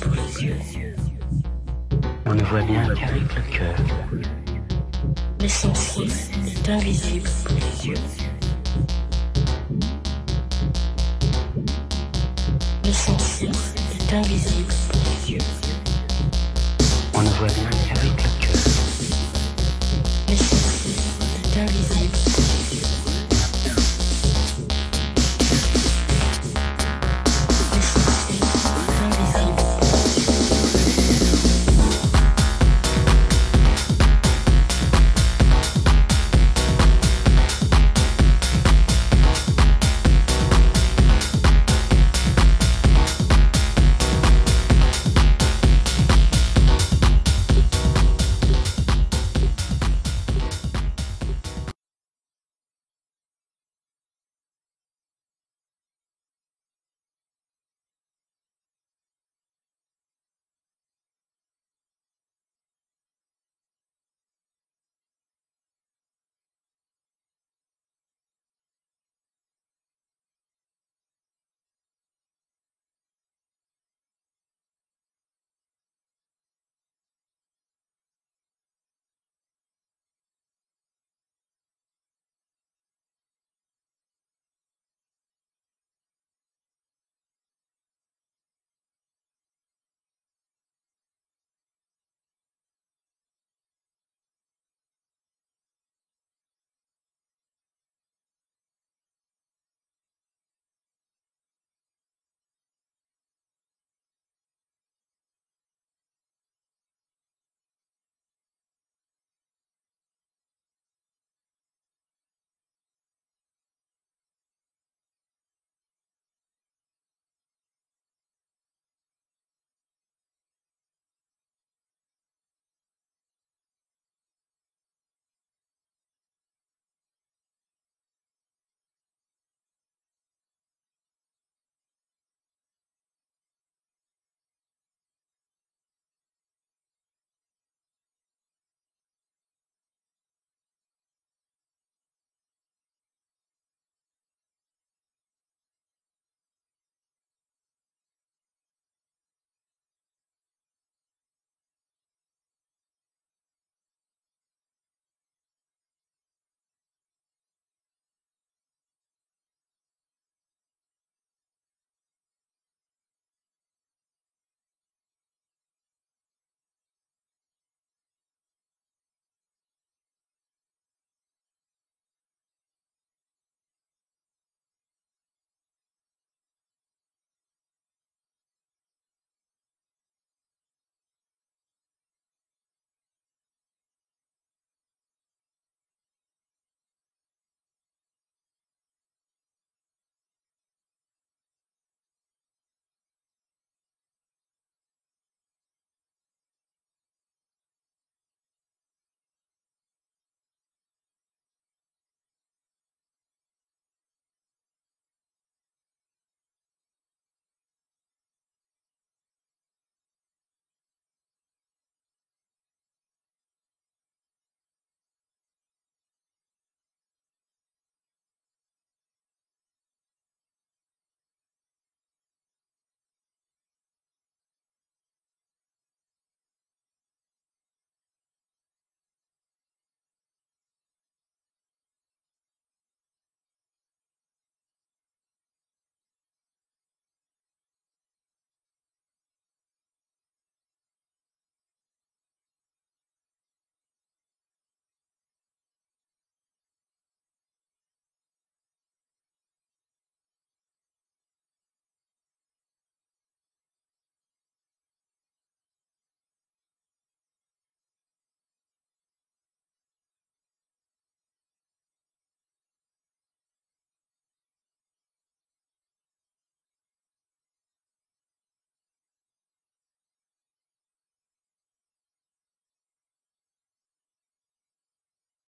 Pour les yeux. On ne voit bien qu'avec le cœur. L'essentiel est invisible pour les yeux.